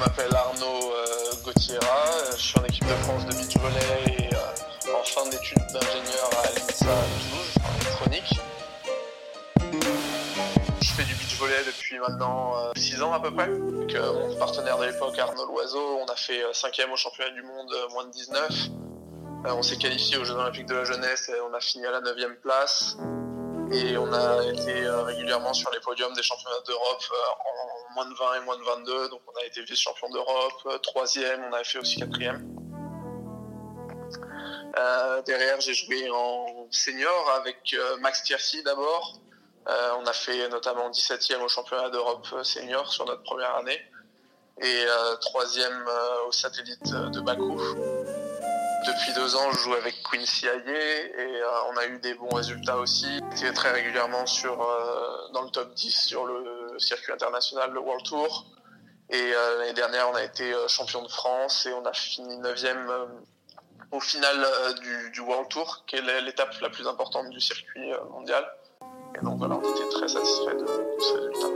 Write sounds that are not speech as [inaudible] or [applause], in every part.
je m'appelle Arnaud euh, Gauthiera, je suis en équipe de France de beach volley et euh, en fin d'études d'ingénieur à l'INSA Toulouse en électronique. Je fais du beach volley depuis maintenant 6 ans à peu près. Avec mon partenaire de l'époque Arnaud Loiseau, on a fait 5ème au championnat du monde moins de 19. on s'est qualifié aux Jeux Olympiques de la jeunesse et on a fini à la 9ème place. Et on a été régulièrement sur les podiums des championnats d'Europe en moins de 20 et moins de 22. Donc on a été vice-champion d'Europe, euh, troisième, on avait fait aussi quatrième. Euh, derrière, j'ai joué en senior avec euh, Max Tiercy d'abord. on a fait notamment 17e au championnat d'Europe senior sur notre première année et troisième au satellite de Bakou. Depuis deux ans, je joue avec Quincy Hayé et on a eu des bons résultats aussi. J'étais très régulièrement sur, dans le top 10 sur le circuit international, le World Tour. Et euh, l'année dernière, on a été euh, champion de France et on a fini 9 euh, au final du, World Tour, qui est l'étape la plus importante du circuit mondial. Et donc voilà, on était très satisfait de, ce résultat.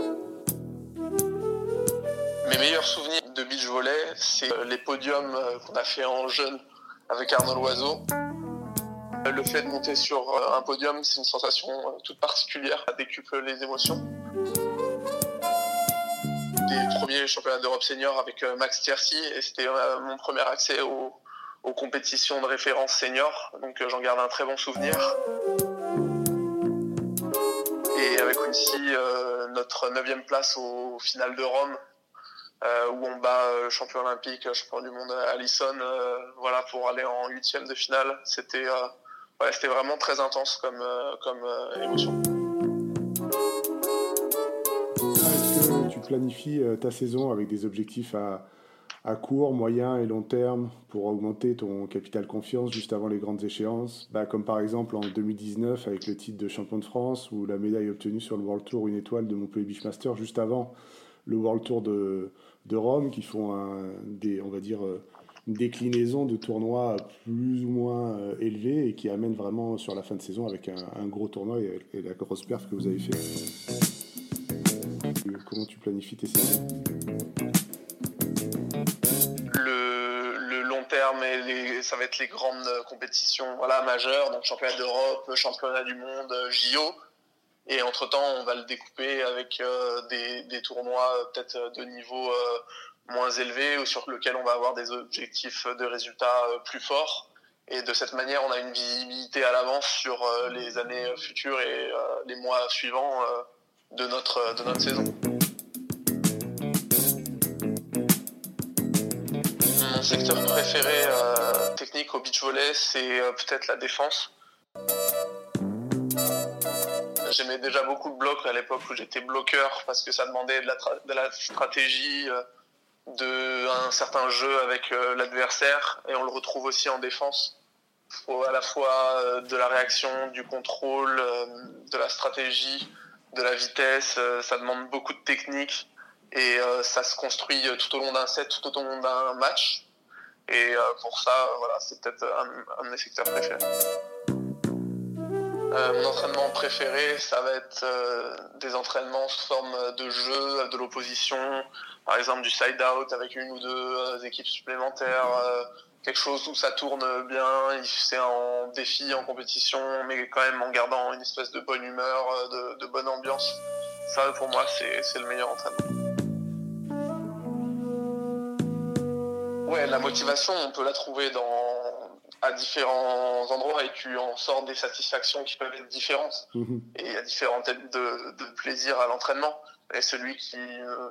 Mes meilleurs souvenirs de beach volley, c'est les podiums qu'on a fait en jeune avec Arnaud Loiseau. Le fait de monter sur un podium, c'est une sensation toute particulière, ça décuple les émotions des premiers championnats d'Europe senior avec euh, Max Tiercy et c'était euh, mon premier accès aux, compétitions de référence senior. Donc euh, j'en garde un très bon souvenir. Et avec aussi notre neuvième place au, final de Rome, où on bat champion olympique, champion du monde Allison, voilà, pour aller en huitième de finale. C'était c'était vraiment très intense comme, comme émotion. planifie euh, ta saison avec des objectifs à, à, court, moyen et long terme pour augmenter ton capital confiance juste avant les grandes échéances, bah, comme par exemple en 2019 avec le titre de champion de France ou la médaille obtenue sur le World Tour une étoile de Montpellier Beachmaster juste avant le World Tour de, de Rome qui font un, des, on va dire, euh, une déclinaison de tournois plus ou moins euh, élevés et qui amène vraiment sur la fin de saison avec un, gros tournoi et, la grosse perf que vous avez fait comment tu planifies tes saisons? Le, long terme, ça va être les grandes compétitions voilà, majeures, donc championnat d'Europe, championnat du monde, JO. Et entre-temps, on va le découper avec euh, des, tournois euh, peut-être de niveau euh, moins élevé ou sur lequel on va avoir des objectifs de résultats plus forts. Et de cette manière, on a une visibilité à l'avance sur les années futures et les mois suivants de notre, de notre saison. Mon secteur préféré euh, technique au beach volley, c'est euh, peut-être la défense. J'aimais déjà beaucoup le bloc à l'époque où j'étais bloqueur parce que ça demandait de la, stratégie, euh, de un certain jeu avec l'adversaire et on le retrouve aussi en défense. Il faut à la fois de la réaction, du contrôle, de la stratégie, de la vitesse, euh, ça demande beaucoup de technique et euh, ça se construit tout au long d'un set, tout au long d'un match. Et euh, pour ça, voilà, c'est peut-être un, de mes secteurs préférés. Mon entraînement préféré, ça va être des entraînements sous forme de jeu, de l'opposition, par exemple du side-out avec une ou deux équipes supplémentaires, quelque chose où ça tourne bien, c'est en défi, en compétition, mais quand même en gardant une espèce de bonne humeur, euh, de, bonne ambiance. Ça, pour moi, c'est le meilleur entraînement. Ouais, la motivation, on peut la trouver dans, à différents endroits et tu en sors des satisfactions qui peuvent être différentes. Mhm. Et il y a différents types de, de plaisir à l'entraînement. Et celui qui,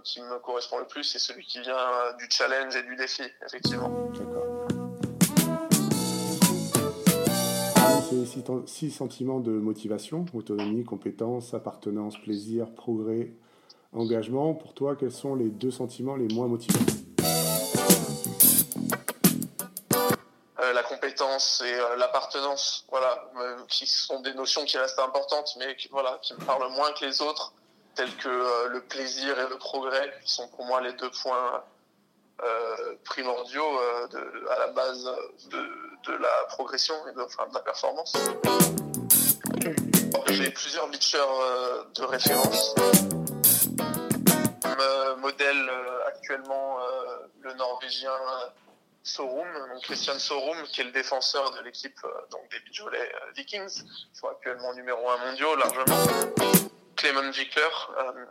qui, me correspond le plus, c'est celui qui vient du challenge et du défi, effectivement. six, sentiments de motivation, autonomie, compétence, appartenance, plaisir, progrès, engagement. Pour toi, quels sont les deux sentiments les moins motivants? Et euh, l'appartenance, voilà, euh, qui sont des notions qui restent importantes, mais qui, voilà, qui me parlent moins que les autres, tels que le plaisir et le progrès, qui sont pour moi les deux points primordiaux à la base de de la progression et de, de la performance. J'ai plusieurs beachers euh, de référence. comme modèle actuellement le Norvégien Sorum, donc Christian Sorum, qui est le défenseur de l'équipe donc des Beach Vikings, ils sont actuellement numéro un mondiaux largement. Clement Wickler,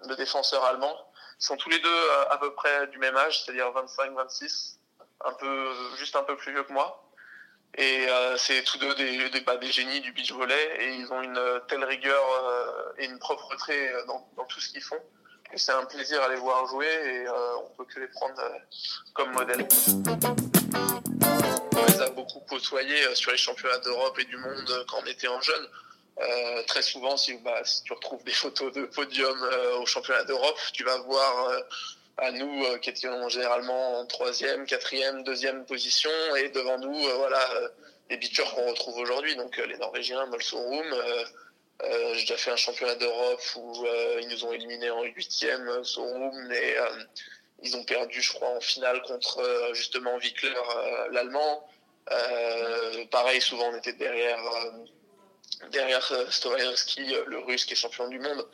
le défenseur allemand, sont tous les deux à peu près du même âge, c'est-à-dire 25-26, un peu juste un peu plus vieux que moi. Et euh, c'est tous deux bah, des, génies du beach volley et ils ont une telle rigueur euh, et une propreté dans, dans tout ce qu'ils font que c'est un plaisir à les voir jouer et euh, on peut que les prendre euh, comme modèle. Euh, sur les championnats d'Europe et du monde quand on était en jeune. Euh, très souvent, si, bah, si, tu retrouves des [laughs] photos de podium euh, au championnat d'Europe, tu vas voir euh, à nous qui étions généralement en troisième, quatrième, deuxième position, et devant nous, voilà, les beachers qu'on retrouve aujourd'hui. Donc les Norvégiens, Molsorum. j'ai déjà fait un championnat d'Europe où ils nous ont éliminés en huitième, Sorum, et ils ont perdu, je crois, en finale contre justement Wickler, l'Allemand. Pareil, souvent on était derrière derrière Stoyanski, le russe qui est champion du monde.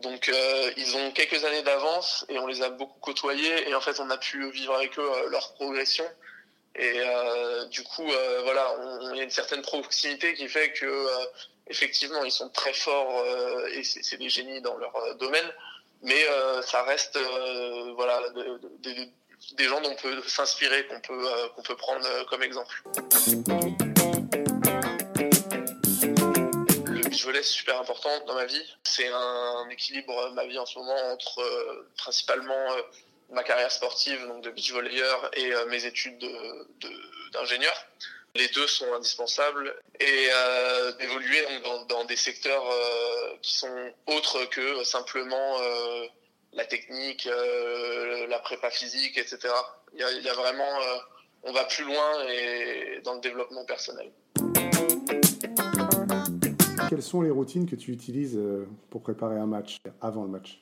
Donc euh, ils ont quelques années d'avance et on les a beaucoup côtoyés et en fait on a pu vivre avec eux euh, leur progression. Et euh, du coup, euh, voilà, il y a une certaine proximité qui fait que euh, effectivement ils sont très forts et c'est des génies dans leur domaine, mais ça reste voilà des gens dont on peut s'inspirer, qu'on peut qu'on peut prendre comme exemple. c'est super important dans ma vie. C'est un, équilibre, ma vie en ce moment, entre euh, principalement euh, ma carrière sportive, donc de beach volleyeur, et euh, mes études d'ingénieur. Les deux sont indispensables et euh, d'évoluer dans, des secteurs qui sont autres que simplement la technique, la prépa physique, etc. Il y a, il y a vraiment, on va plus loin et dans le développement personnel quelles sont les routines que tu utilises euh, pour préparer un match, avant le match?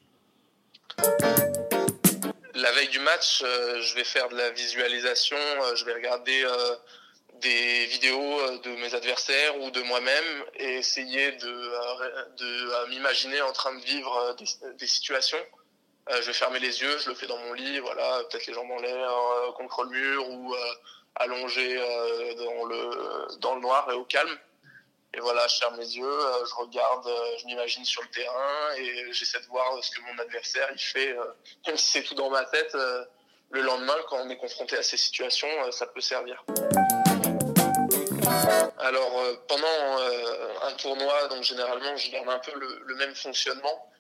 La veille du match, euh, je vais faire de la visualisation, euh, je vais regarder des vidéos de mes adversaires ou de moi-même et essayer de, de m'imaginer en train de vivre des, des situations. Je vais fermer les yeux, je le fais dans mon lit, voilà, peut-être les jambes en l'air, contre le mur ou allongé dans, le, dans le noir et au calme. Et voilà, je ferme les yeux, euh, je regarde, euh, je m'imagine sur le terrain et j'essaie de voir ce que mon adversaire il fait. Euh, même si c'est tout dans ma tête, le lendemain, quand on est confronté à ces situations, ça peut servir. Alors pendant un tournoi, donc généralement, je garde un peu le même fonctionnement.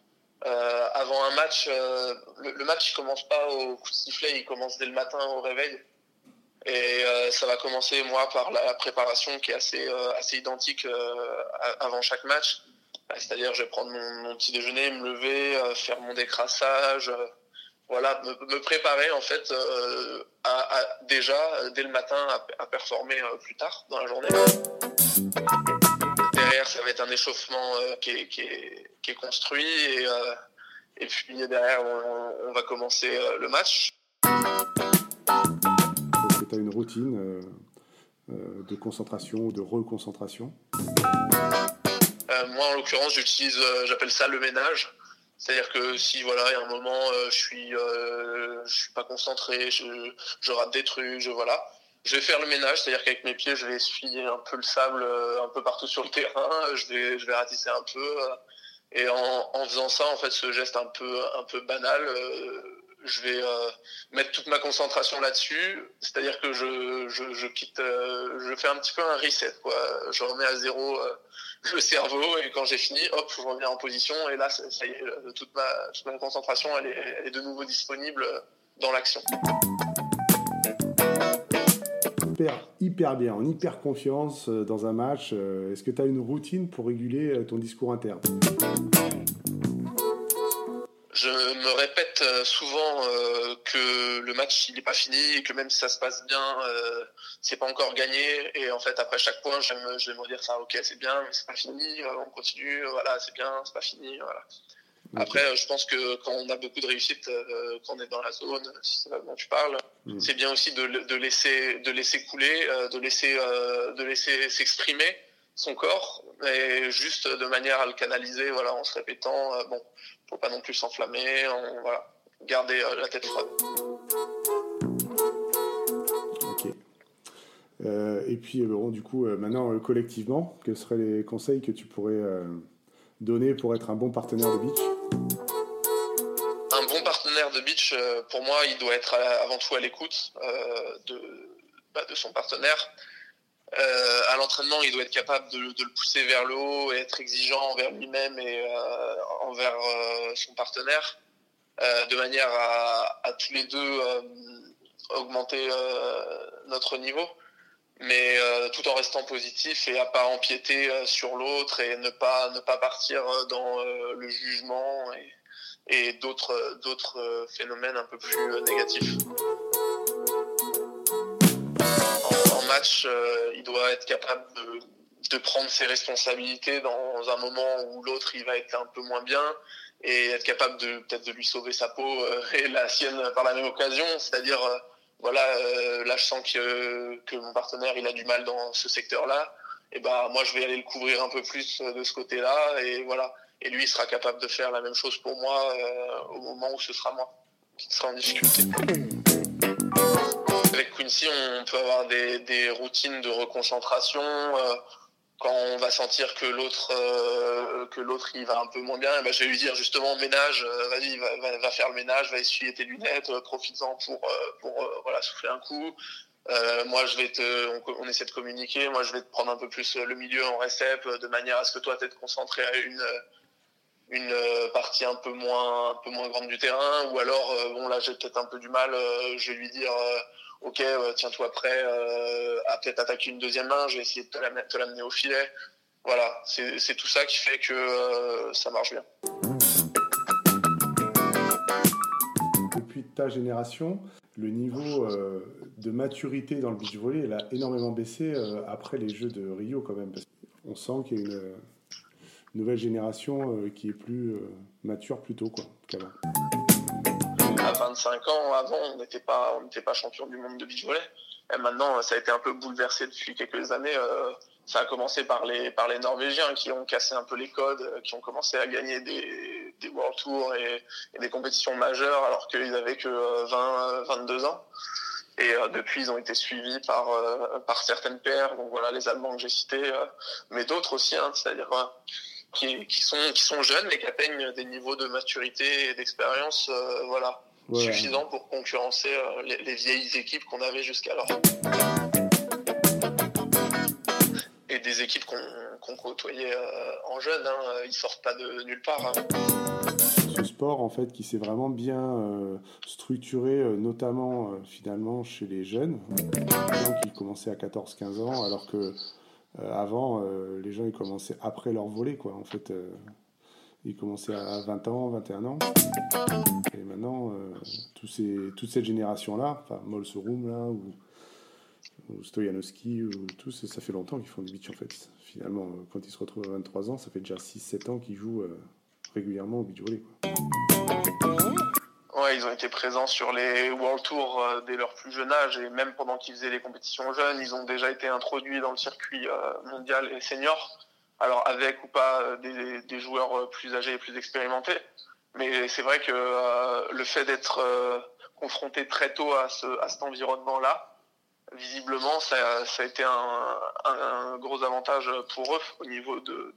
Avant un match, le, le, match il commence pas au coup de sifflet, il commence dès le matin au réveil. Et euh, ça va commencer, moi, par la préparation qui est assez, euh, assez identique euh, avant chaque match. C'est-à-dire, je vais prendre mon, petit déjeuner, me lever, euh, faire mon décrassage, euh, voilà, me, préparer en fait à, déjà dès le matin à performer plus tard dans la journée. Derrière, ça va être un échauffement qui est, qui, est, qui, est, construit et, et puis derrière, on, on va commencer le match. Tu as une routine euh, euh, de concentration ou de reconcentration. Euh, Moi, en l'occurrence, j'utilise, euh, j'appelle ça le ménage. C'est-à-dire que si voilà, il y a un moment, euh, je suis, je suis pas concentré, je, je, rate des trucs, je voilà, je vais faire le ménage, c'est-à-dire qu'avec mes pieds, je vais essuyer un peu le sable un peu partout sur le terrain, je vais, je vais ratisser un peu. Et en, faisant ça, en fait, ce geste un peu, un peu banal, je vais euh, mettre toute ma concentration là-dessus. C'est-à-dire que je, je, je quitte, euh, je fais un petit peu un reset. Quoi. Je remets à zéro euh, le cerveau et quand j'ai fini, hop, je reviens en position et là, ça, y est, toute ma, toute ma concentration, elle est, elle est de nouveau disponible dans l'action. Hyper, bien, en hyper confiance dans un match. Est-ce que tu as une routine pour réguler ton discours interne? Je me répète euh, souvent euh, que le match il est pas fini et que même si ça se passe bien, euh, c'est pas encore gagné. Et en fait, après chaque point, je vais me, je vais me dire ça, ok, c'est bien, mais c'est pas fini, on continue, voilà, c'est bien, c'est pas fini, voilà. Après, je pense que quand on a beaucoup de réussite, euh, quand on est dans la zone, si c'est là dont tu parles, mmh. c'est bien aussi de, de, laisser, de laisser couler, euh, de laisser, euh, de laisser s'exprimer son corps, et juste de manière à le canaliser, voilà, en se répétant, bon, faut pas non plus s'enflammer. Voilà. garder la tête froide. Ok. et puis, bon, du coup, maintenant, collectivement, quels seraient les conseils que tu pourrais donner pour être un bon partenaire de beach? Beach, pour moi, il doit être avant tout à l'écoute de, bah, de son partenaire. Euh, à l'entraînement, il doit être capable de, le pousser vers le haut et être exigeant envers lui-même et euh, envers euh, son partenaire, de manière à, tous les deux augmenter notre niveau, mais tout en restant positif et à pas empiéter sur l'autre et ne pas ne pas partir dans le jugement et d'autres d'autres phénomènes un peu plus négatifs. match, euh, il doit être capable de, prendre ses responsabilités dans un moment où l'autre il va être un peu moins bien et être capable de peut-être de lui sauver sa peau euh, et la sienne par la même occasion. C'est-à-dire, euh, voilà, là je sens que, que mon partenaire il a du mal dans ce secteur-là. Et ben moi je vais aller le couvrir un peu plus de ce côté-là et voilà. Et lui il sera capable de faire la même chose pour moi au moment où ce sera moi qui sera en difficulté. Avec Quincy, on peut avoir des, routines de reconcentration. Euh, quand on va sentir que l'autre euh, que l'autre il va un peu moins bien, ben, je vais lui dire justement ménage, euh, vas-y va, faire le ménage, va essuyer tes lunettes, profites-en pour pour voilà souffler un coup. moi je vais te on, essaie de communiquer, moi je vais te prendre un peu plus le milieu en récep de manière à ce que toi tu te concentré à une une euh, partie un peu moins grande du terrain ou alors euh, bon là j'ai peut-être un peu du mal euh, je vais lui dire ok tiens-toi prêt à peut-être attaquer une deuxième main je vais essayer de te l'amener au filet. Voilà c'est tout ça qui fait que ça marche bien. Depuis ta génération le niveau de maturité dans le beach volley a énormément baissé après les Jeux de Rio quand même qu'on sent qu'il y a une nouvelle génération euh, qui est plus euh, mature plutôt quoi qu'avant. À 25 ans, avant, on n'était pas, on n'était pas champion du monde de beach. Et maintenant, ça a été un peu bouleversé depuis quelques années. Euh, ça a commencé par les, par les Norvégiens qui ont cassé un peu les codes, qui ont commencé à gagner des, des World Tours et, des compétitions majeures alors qu'ils avaient que 20, 22 ans. Et depuis, ils ont été suivis par, par certaines paires, donc voilà, les Allemands que j'ai cités, mais d'autres aussi, hein, c'est-à-dire qui, sont, qui sont jeunes mais qui atteignent des niveaux de maturité et d'expérience euh, voilà, suffisants pour concurrencer euh, les, vieilles équipes qu'on avait jusqu'alors. Et des équipes qu'on côtoyait euh, en jeune, hein, ils sortent pas de nulle part. Hein. Ce sport en fait qui s'est vraiment bien structuré, notamment finalement chez les jeunes, qui commençaient à 14-15 ans, alors que avant, euh, les gens ils commençaient après leur volet, quoi. En fait, euh, ils commençaient à 20 ans, 21 ans. Et maintenant, tous ces, toute cette génération-là, enfin, Molsorum, là, ou, ou Stoyanowski, ça fait longtemps qu'ils font du beach, en fait. Finalement, quand ils se retrouvent à 23 ans, ça fait déjà 6-7 ans qu'ils jouent régulièrement au beach volley. Ils ont été présents sur les World Tours euh, dès leur plus jeune âge et même pendant qu'ils faisaient les compétitions jeunes, ils ont déjà été introduits dans le circuit euh, mondial et senior. Alors avec ou pas euh, des, joueurs plus âgés et plus expérimentés. Mais c'est vrai que le fait d'être confronté très tôt à, ce, à cet environnement-là, visiblement, ça, a été un, gros avantage pour eux au niveau de,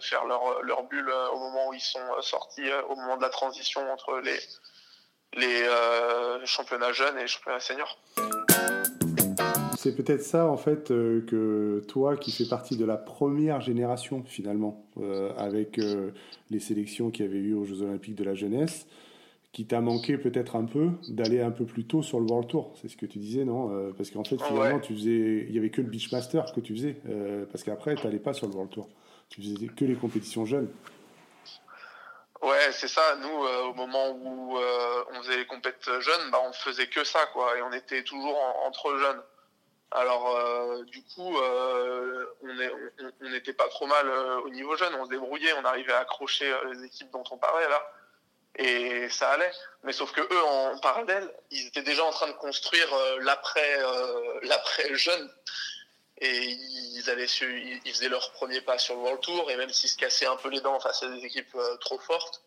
faire leur bulle au moment où ils sont sortis, au moment de la transition entre les, les euh, championnats jeunes et les championnats seniors. C'est peut-être ça en fait euh, que toi qui fais partie de la première génération finalement euh, avec les sélections qui avaient eu aux Jeux Olympiques de la jeunesse, qui t'a manqué peut-être un peu d'aller un peu plus tôt sur le World Tour. C'est ce que tu disais, non Parce qu'en fait finalement tu faisais, il y avait que le Beachmaster que tu faisais, parce qu'après tu n'allais pas sur le World Tour. Tu faisais que les compétitions jeunes. Ouais, c'est ça. Nous, euh, au moment où euh, on faisait les compètes jeunes, bah, on faisait que ça, quoi. Et on était toujours entre jeunes. Alors, euh, du coup, on n'était pas trop mal au niveau jeune. On se débrouillait, on arrivait à accrocher les équipes dont on parlait là. Et ça allait. Mais sauf que eux, en parallèle, ils étaient déjà en train de construire l'après, l'après jeune et ils allaient ils faisaient leur premier pas sur le World Tour et même s'ils se cassaient un peu les dents face à des équipes euh, trop fortes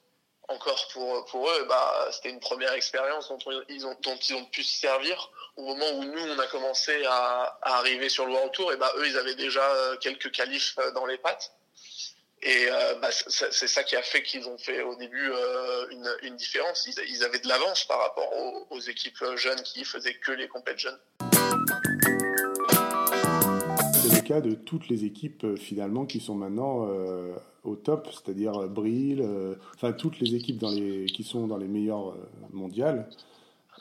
encore pour, pour eux, bah, c'était une première expérience dont, ils ont, dont ils ont pu se servir. Au moment où nous, on a commencé à, arriver sur le World Tour, et bah, eux, ils avaient déjà euh, quelques qualifs euh, dans les pattes. Et bah, c'est ça qui a fait qu'ils ont fait au début une, une, différence. Ils, avaient de l'avance par rapport aux, équipes jeunes qui faisaient que les compètes jeunes de toutes les équipes euh, finalement qui sont maintenant euh, au top, c'est-à-dire euh, Brill, enfin toutes les équipes dans les, qui sont dans les meilleures mondiales.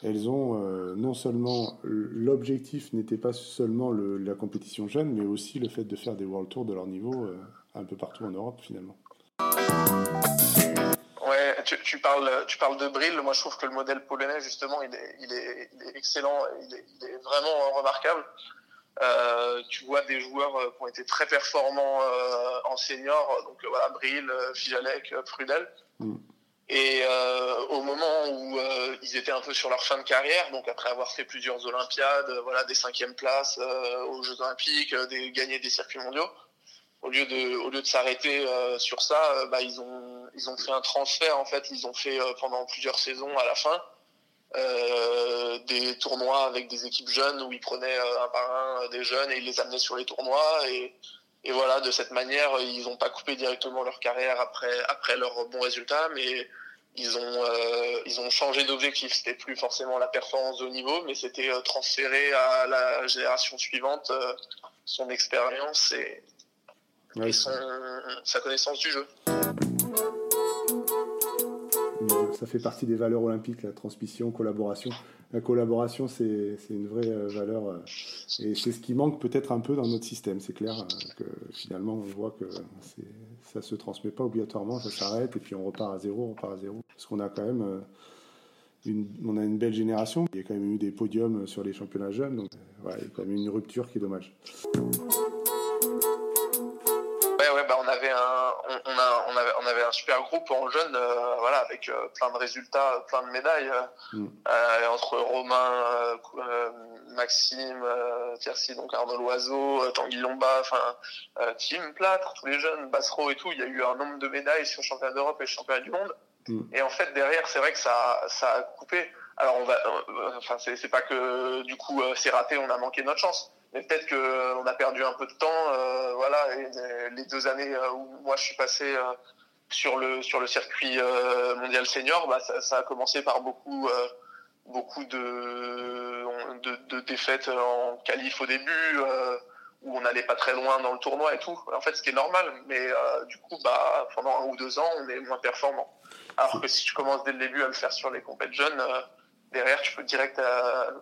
Elles ont non seulement l'objectif n'était pas seulement la compétition jeune, mais aussi le fait de faire des World Tours de leur niveau un peu partout en Europe finalement. Ouais, tu, parles, tu parles de Brill. Moi, je trouve que le modèle polonais, justement, il est, excellent, il est, vraiment remarquable. Euh, tu vois des joueurs euh, qui ont été très performants euh, en senior, donc voilà, Brill, Fijalek, Prudel. Mm. Et au moment où ils étaient un peu sur leur fin de carrière, donc après avoir fait plusieurs Olympiades, voilà, des cinquièmes places aux Jeux Olympiques, des, gagner des circuits mondiaux, au lieu de, au lieu de s'arrêter sur ça, bah, ils ont, ils ont fait un transfert en fait. Ils ont fait pendant plusieurs saisons à la fin euh, des tournois avec des équipes jeunes où ils prenaient euh, un par un euh, des jeunes et ils les amenaient sur les tournois et, et voilà de cette manière ils n'ont pas coupé directement leur carrière après après leurs bons résultats mais ils ont ils ont changé d'objectif. C'était plus forcément la performance de niveau mais c'était transférer à la génération suivante son expérience et, et son, sa connaissance du jeu ça fait partie des valeurs olympiques, la transmission, collaboration. La collaboration, c'est une vraie euh, valeur. Euh, et c'est ce qui manque peut-être un peu dans notre système. C'est clair euh, que finalement, on voit que ça ne se transmet pas obligatoirement, ça s'arrête et puis on repart à zéro, on repart à zéro. Parce qu'on a quand même une, on a une belle génération. Il y a quand même eu des podiums sur les championnats jeunes. Donc il y a quand même une rupture qui est dommage. On avait, un super groupe en jeunes, euh, voilà, avec euh, plein de résultats, plein de médailles, mm. euh, entre Romain, Maxime, Tiercy, donc Arnaud Loiseau, Tanguy Lomba, enfin, Tim Plâtre, tous les jeunes, Bassero et tout, il y a eu un nombre de médailles sur le championnat d'Europe et le championnat du monde. Mm. Et en fait, derrière, c'est vrai que ça, ça a coupé. Alors, on va, enfin, c'est pas que du coup c'est raté, on a manqué notre chance mais peut-être qu'on a perdu un peu de temps. voilà, et les deux années où moi je suis passé sur le sur le circuit euh, mondial senior, bah, ça, a commencé par beaucoup euh, beaucoup de, de, défaites en qualif au début euh, où on n'allait pas très loin dans le tournoi et tout. En fait, ce qui est normal, mais du coup, bah pendant un ou deux ans, on est moins performant. Alors que si tu commences dès le début à le faire sur les compètes jeunes, derrière, tu peux direct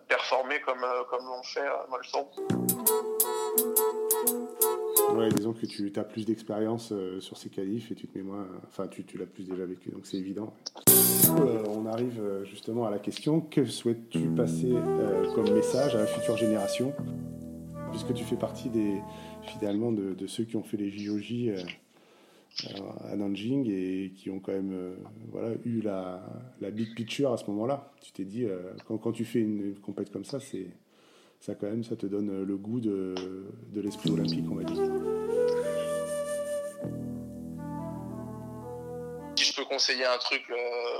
performer comme comme l'ont fait Molson. Ouais, disons que tu as plus d'expérience euh, sur ces qualifs et tu te mets moins. Enfin, tu, tu l'as plus déjà vécu, donc c'est évident. Euh, on arrive euh, justement à la question que souhaites-tu passer comme message à la future génération? Puisque tu fais partie des, finalement de, de ceux qui ont fait les JOJ à Nanjing et qui ont quand même voilà, eu la, la, big picture à ce moment-là. Tu t'es dit, quand, quand, tu fais une, compète comme ça, c'est ça quand même, ça te donne le goût de, de l'esprit olympique, on va dire. Si je peux conseiller un truc euh,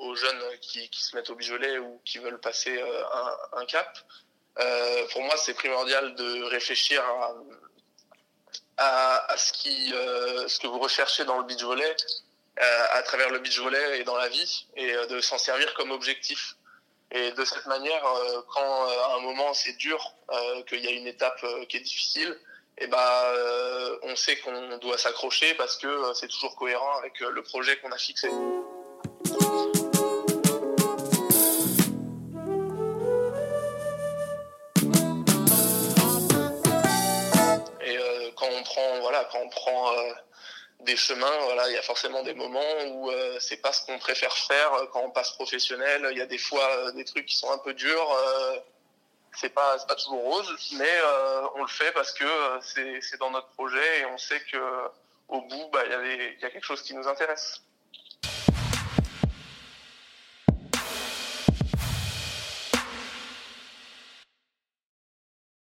aux, jeunes qui, qui, se mettent au bijolet ou qui veulent passer euh, un, cap, euh, pour moi c'est primordial de réfléchir à, à, à ce, que vous recherchez dans le beach volley, à travers le beach volley et dans la vie, et de s'en servir comme objectif. Et de cette manière, euh, quand euh, à un moment c'est dur, euh, qu'il y a une étape qui est difficile, et eh ben, on sait qu'on doit s'accrocher parce que c'est toujours cohérent avec le projet qu'on a fixé. Quand on prend des chemins, il y a forcément des moments où euh, c'est pas ce qu'on préfère faire euh, quand on passe professionnel. Il y a des fois euh, des trucs qui sont un peu durs. Euh, c'est pas pas toujours rose, mais on le fait parce que c'est dans notre projet et on sait que au bout, bah, il y a quelque chose qui nous intéresse.